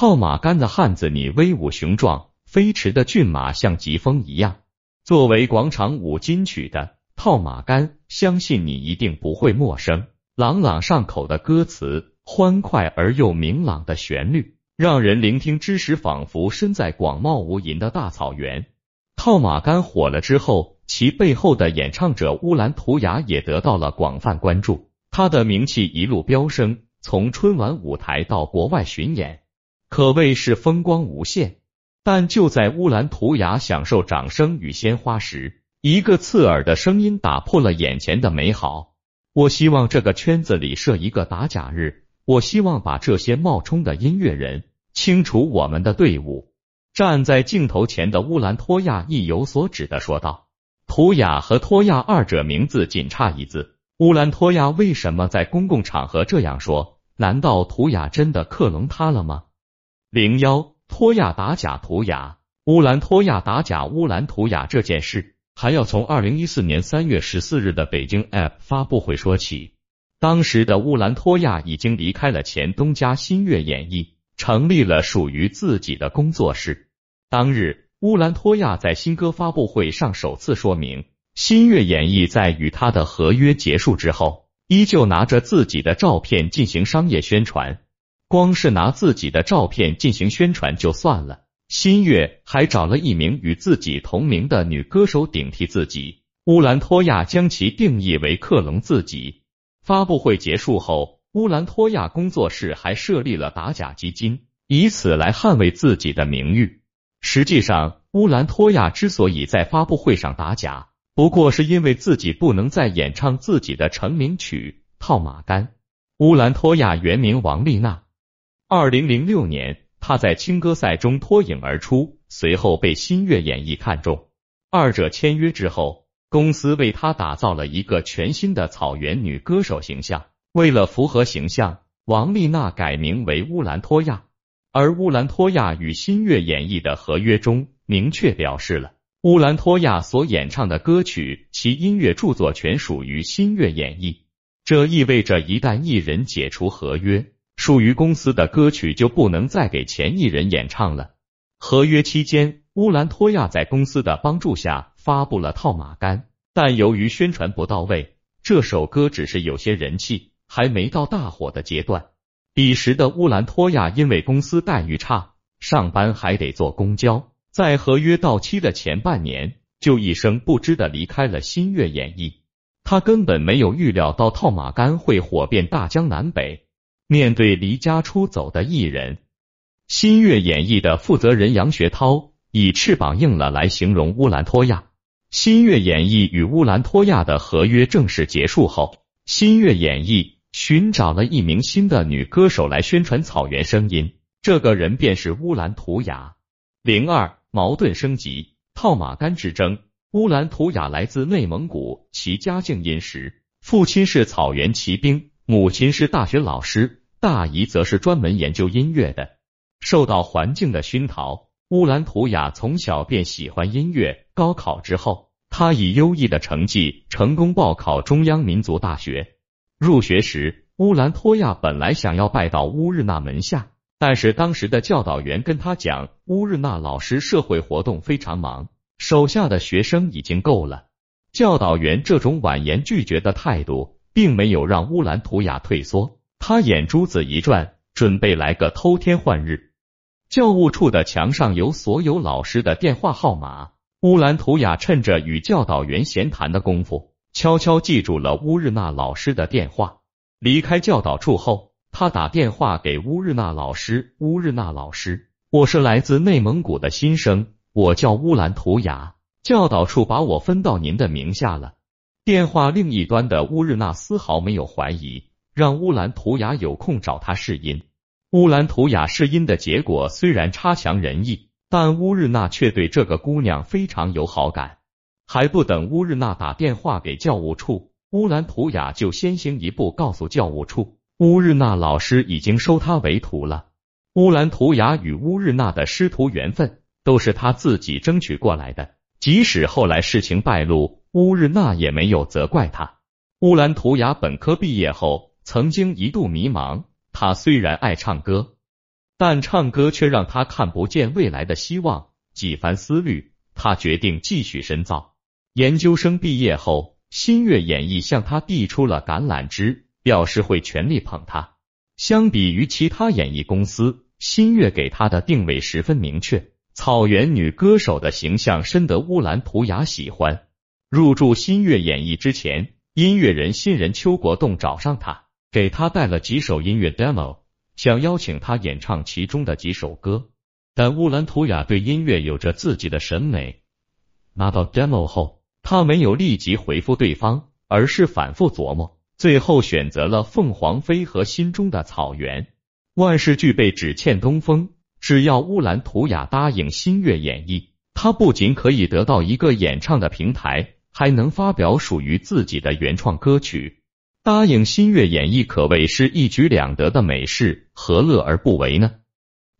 套马杆的汉子，你威武雄壮，飞驰的骏马像疾风一样。作为广场舞金曲的套马杆，相信你一定不会陌生。朗朗上口的歌词，欢快而又明朗的旋律，让人聆听之时仿佛身在广袤无垠的大草原。套马杆火了之后，其背后的演唱者乌兰图雅也得到了广泛关注，他的名气一路飙升，从春晚舞台到国外巡演，可谓是风光无限。但就在乌兰图雅享受掌声与鲜花时，一个刺耳的声音打破了眼前的美好。我希望这个圈子里设一个打假日，我希望把这些冒充的音乐人清除我们的队伍。站在镜头前的乌兰托娅意有所指的说道：“图雅和托亚二者名字仅差一字。乌兰托娅为什么在公共场合这样说？难道图雅真的克隆他了吗？”零幺托亚打假图雅，乌兰托娅打假乌兰图雅这件事，还要从二零一四年三月十四日的北京 App 发布会说起。当时的乌兰托娅已经离开了前东家新月演艺，成立了属于自己的工作室。当日，乌兰托娅在新歌发布会上首次说明，新月演艺在与他的合约结束之后，依旧拿着自己的照片进行商业宣传。光是拿自己的照片进行宣传就算了，新月还找了一名与自己同名的女歌手顶替自己。乌兰托娅将其定义为克隆自己。发布会结束后，乌兰托娅工作室还设立了打假基金，以此来捍卫自己的名誉。实际上，乌兰托娅之所以在发布会上打假，不过是因为自己不能再演唱自己的成名曲《套马杆》。乌兰托娅原名王丽娜，二零零六年她在青歌赛中脱颖而出，随后被新月演艺看中，二者签约之后，公司为她打造了一个全新的草原女歌手形象。为了符合形象，王丽娜改名为乌兰托娅。而乌兰托娅与新月演艺的合约中明确表示了，乌兰托娅所演唱的歌曲，其音乐著作权属于新月演艺。这意味着，一旦艺人解除合约，属于公司的歌曲就不能再给前艺人演唱了。合约期间，乌兰托娅在公司的帮助下发布了《套马杆》，但由于宣传不到位，这首歌只是有些人气，还没到大火的阶段。彼时的乌兰托娅因为公司待遇差，上班还得坐公交，在合约到期的前半年就一声不知的离开了新月演艺。他根本没有预料到套马杆会火遍大江南北。面对离家出走的艺人，新月演艺的负责人杨学涛以“翅膀硬了”来形容乌兰托娅。新月演艺与乌兰托娅的合约正式结束后，新月演艺。寻找了一名新的女歌手来宣传草原声音，这个人便是乌兰图雅。零二矛盾升级，套马杆之争。乌兰图雅来自内蒙古，其家境殷实，父亲是草原骑兵，母亲是大学老师，大姨则是专门研究音乐的。受到环境的熏陶，乌兰图雅从小便喜欢音乐。高考之后，他以优异的成绩成功报考中央民族大学。入学时，乌兰托娅本来想要拜到乌日娜门下，但是当时的教导员跟他讲，乌日娜老师社会活动非常忙，手下的学生已经够了。教导员这种婉言拒绝的态度，并没有让乌兰图雅退缩，他眼珠子一转，准备来个偷天换日。教务处的墙上有所有老师的电话号码，乌兰图雅趁着与教导员闲谈的功夫。悄悄记住了乌日娜老师的电话。离开教导处后，他打电话给乌日娜老师：“乌日娜老师，我是来自内蒙古的新生，我叫乌兰图雅，教导处把我分到您的名下了。”电话另一端的乌日娜丝毫没有怀疑，让乌兰图雅有空找他试音。乌兰图雅试音的结果虽然差强人意，但乌日娜却对这个姑娘非常有好感。还不等乌日娜打电话给教务处，乌兰图雅就先行一步告诉教务处，乌日娜老师已经收她为徒了。乌兰图雅与乌日娜的师徒缘分都是他自己争取过来的，即使后来事情败露，乌日娜也没有责怪他。乌兰图雅本科毕业后，曾经一度迷茫。他虽然爱唱歌，但唱歌却让他看不见未来的希望。几番思虑，他决定继续深造。研究生毕业后，新月演艺向他递出了橄榄枝，表示会全力捧他。相比于其他演艺公司，新月给他的定位十分明确，草原女歌手的形象深得乌兰图雅喜欢。入驻新月演艺之前，音乐人新人邱国栋找上他，给他带了几首音乐 demo，想邀请他演唱其中的几首歌。但乌兰图雅对音乐有着自己的审美，拿到 demo 后，他没有立即回复对方，而是反复琢磨，最后选择了凤凰飞和心中的草原。万事俱备，只欠东风。只要乌兰图雅答应新月演绎，他不仅可以得到一个演唱的平台，还能发表属于自己的原创歌曲。答应新月演绎可谓是一举两得的美事，何乐而不为呢？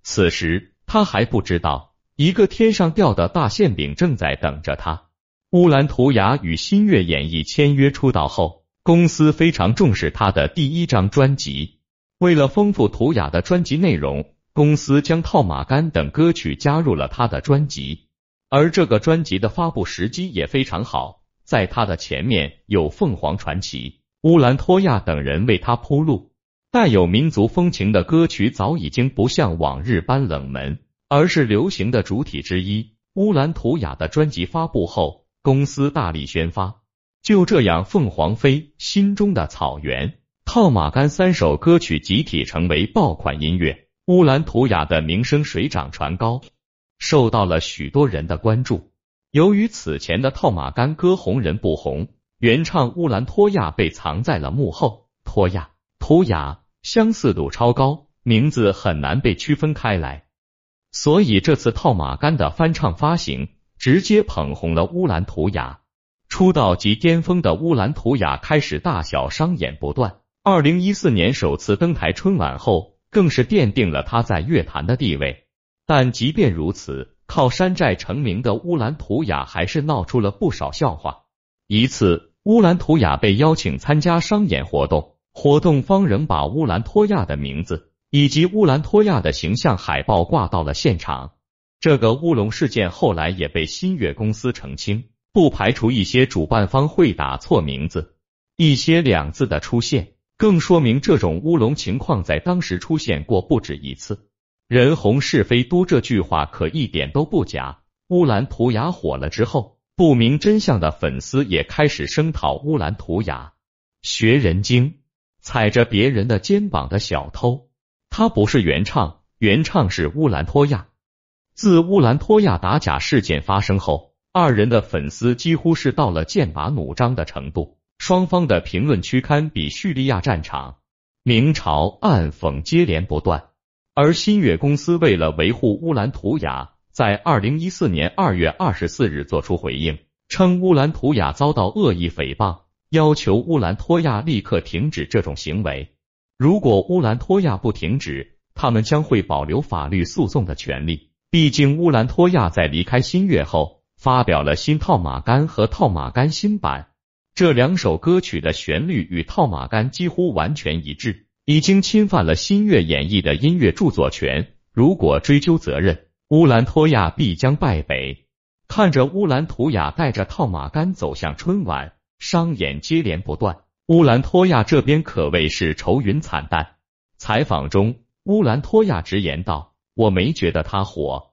此时。他还不知道，一个天上掉的大馅饼正在等着他。乌兰图雅与新月演艺签约出道后，公司非常重视他的第一张专辑。为了丰富图雅的专辑内容，公司将《套马杆》等歌曲加入了他的专辑。而这个专辑的发布时机也非常好，在他的前面有凤凰传奇、乌兰托娅等人为他铺路。带有民族风情的歌曲早已经不像往日般冷门，而是流行的主体之一。乌兰图雅的专辑发布后，公司大力宣发。就这样，凤凰飞、心中的草原、套马杆三首歌曲集体成为爆款音乐，乌兰图雅的名声水涨船高，受到了许多人的关注。由于此前的套马杆歌红人不红，原唱乌兰托娅被藏在了幕后。托娅。图雅相似度超高，名字很难被区分开来，所以这次套马杆的翻唱发行，直接捧红了乌兰图雅。出道即巅峰的乌兰图雅开始大小商演不断，二零一四年首次登台春晚后，更是奠定了他在乐坛的地位。但即便如此，靠山寨成名的乌兰图雅还是闹出了不少笑话。一次，乌兰图雅被邀请参加商演活动。活动方仍把乌兰托娅的名字以及乌兰托娅的形象海报挂到了现场。这个乌龙事件后来也被新月公司澄清，不排除一些主办方会打错名字，一些两字的出现，更说明这种乌龙情况在当时出现过不止一次。人红是非多这句话可一点都不假。乌兰图雅火了之后，不明真相的粉丝也开始声讨乌兰图雅，学人精。踩着别人的肩膀的小偷，他不是原唱，原唱是乌兰托娅。自乌兰托娅打假事件发生后，二人的粉丝几乎是到了剑拔弩张的程度，双方的评论区堪比叙利亚战场，明嘲暗讽接连不断。而新月公司为了维护乌兰图雅，在二零一四年二月二十四日作出回应，称乌兰图雅遭到恶意诽谤。要求乌兰托娅立刻停止这种行为。如果乌兰托娅不停止，他们将会保留法律诉讼的权利。毕竟乌兰托娅在离开新月后，发表了新套马杆和套马杆新版这两首歌曲的旋律与套马杆几乎完全一致，已经侵犯了新月演绎的音乐著作权。如果追究责任，乌兰托娅必将败北。看着乌兰图雅带着套马杆走向春晚。商演接连不断，乌兰托娅这边可谓是愁云惨淡。采访中，乌兰托娅直言道：“我没觉得他火，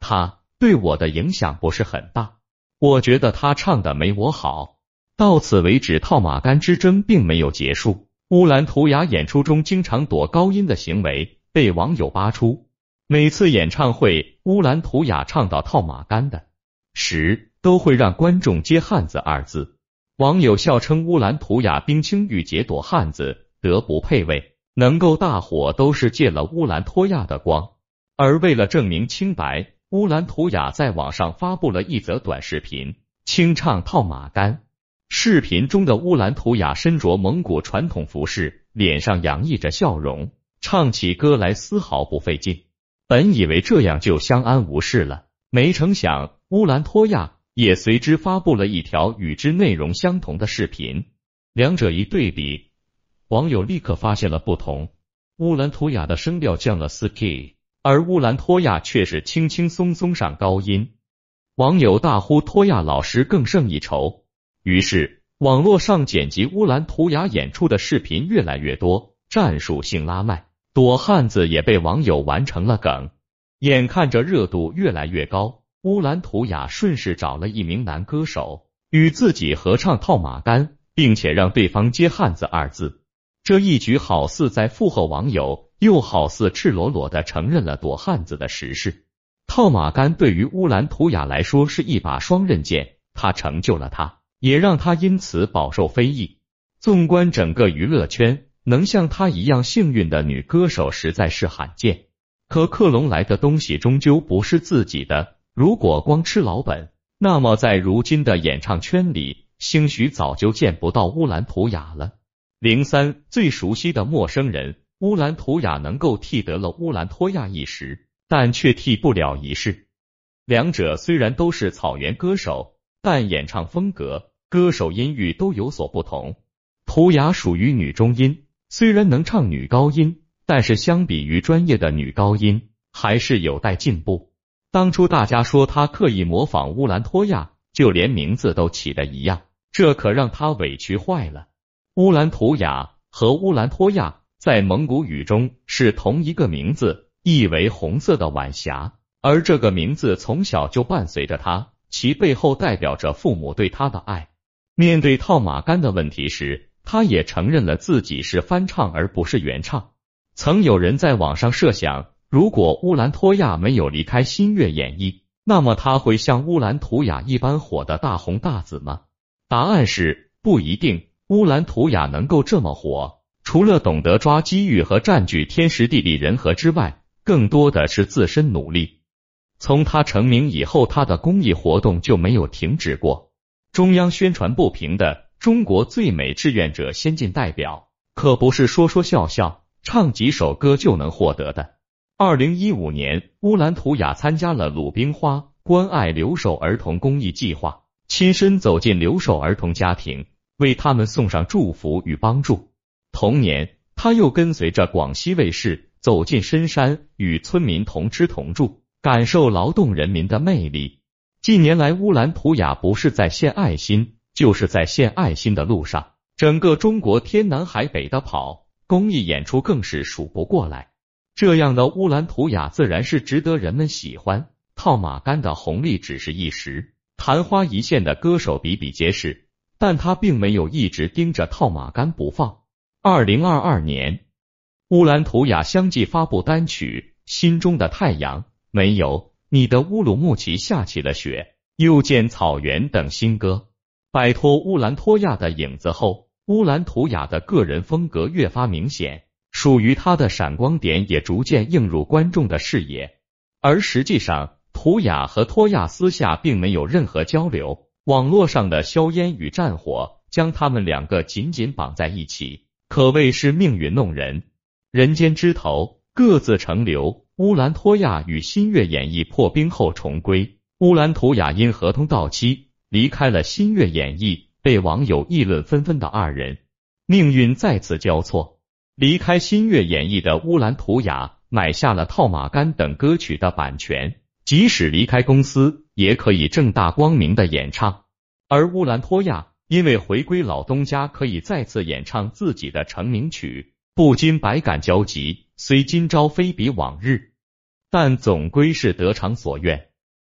他对我的影响不是很大。我觉得他唱的没我好。”到此为止，套马杆之争并没有结束。乌兰图雅演出中经常躲高音的行为被网友扒出。每次演唱会，乌兰图雅唱到套马杆的时，都会让观众接“汉子”二字。网友笑称乌兰图雅冰清玉洁躲汉子，德不配位，能够大火都是借了乌兰托娅的光。而为了证明清白，乌兰图雅在网上发布了一则短视频，清唱套马杆。视频中的乌兰图雅身着蒙古传统服饰，脸上洋溢着笑容，唱起歌来丝毫不费劲。本以为这样就相安无事了，没成想乌兰托娅。也随之发布了一条与之内容相同的视频，两者一对比，网友立刻发现了不同。乌兰图雅的声调降了四 key，而乌兰托娅却是轻轻松松上高音。网友大呼托亚老师更胜一筹，于是网络上剪辑乌兰图雅演出的视频越来越多，战术性拉麦，躲汉子也被网友玩成了梗。眼看着热度越来越高，乌兰图雅顺势找了一名男歌手与自己合唱《套马杆》，并且让对方接“汉子”二字。这一举好似在附和网友，又好似赤裸裸的承认了躲汉子的实事。套马杆对于乌兰图雅来说是一把双刃剑，它成就了他，也让他因此饱受非议。纵观整个娱乐圈，能像她一样幸运的女歌手实在是罕见。可克隆来的东西终究不是自己的，如果光吃老本，那么在如今的演唱圈里，兴许早就见不到乌兰图雅了。零三最熟悉的陌生人，乌兰图雅能够替得了乌兰托娅一时，但却替不了一世。两者虽然都是草原歌手，但演唱风格、歌手音域都有所不同。图雅属于女中音，虽然能唱女高音，但是相比于专业的女高音，还是有待进步。当初大家说她刻意模仿乌兰托娅，就连名字都起的一样，这可让她委屈坏了。乌兰图雅和乌兰托娅在蒙古语中是同一个名字，意为红色的晚霞。而这个名字从小就伴随着她，其背后代表着父母对她的爱。面对套马杆的问题时，他也承认了自己是翻唱而不是原唱。曾有人在网上设想，如果乌兰托娅没有离开新月演艺，那么他会像乌兰图雅一般火的大红大紫吗？答案是不一定。乌兰图雅能够这么火，除了懂得抓机遇和占据天时地利人和之外，更多的是自身努力。从他成名以后，他的公益活动就没有停止过。中央宣传部评的中国最美志愿者先进代表，可不是说说笑笑、唱几首歌就能获得的。二零一五年，乌兰图雅参加了鲁冰花关爱留守儿童公益计划，亲身走进留守儿童家庭。为他们送上祝福与帮助。同年，他又跟随着广西卫视走进深山，与村民同吃同住，感受劳动人民的魅力。近年来，乌兰图雅不是在献爱心，就是在献爱心的路上，整个中国天南海北的跑，公益演出更是数不过来。这样的乌兰图雅自然是值得人们喜欢。套马杆的红利只是一时，昙花一现的歌手比比皆是。但他并没有一直盯着套马杆不放。二零二二年，乌兰图雅相继发布单曲《心中的太阳》、《没有你的乌鲁木齐下起了雪》、《又见草原》等新歌。摆脱乌兰托娅的影子后，乌兰图雅的个人风格越发明显，属于他的闪光点也逐渐映入观众的视野。而实际上，图雅和托亚私下并没有任何交流。网络上的硝烟与战火将他们两个紧紧绑在一起，可谓是命运弄人。人间枝头各自成流。乌兰托娅与新月演艺破冰后重归，乌兰图雅因合同到期离开了新月演艺，被网友议论纷纷的二人命运再次交错。离开新月演艺的乌兰图雅买下了《套马杆》等歌曲的版权。即使离开公司，也可以正大光明的演唱。而乌兰托娅因为回归老东家，可以再次演唱自己的成名曲，不禁百感交集。虽今朝非比往日，但总归是得偿所愿。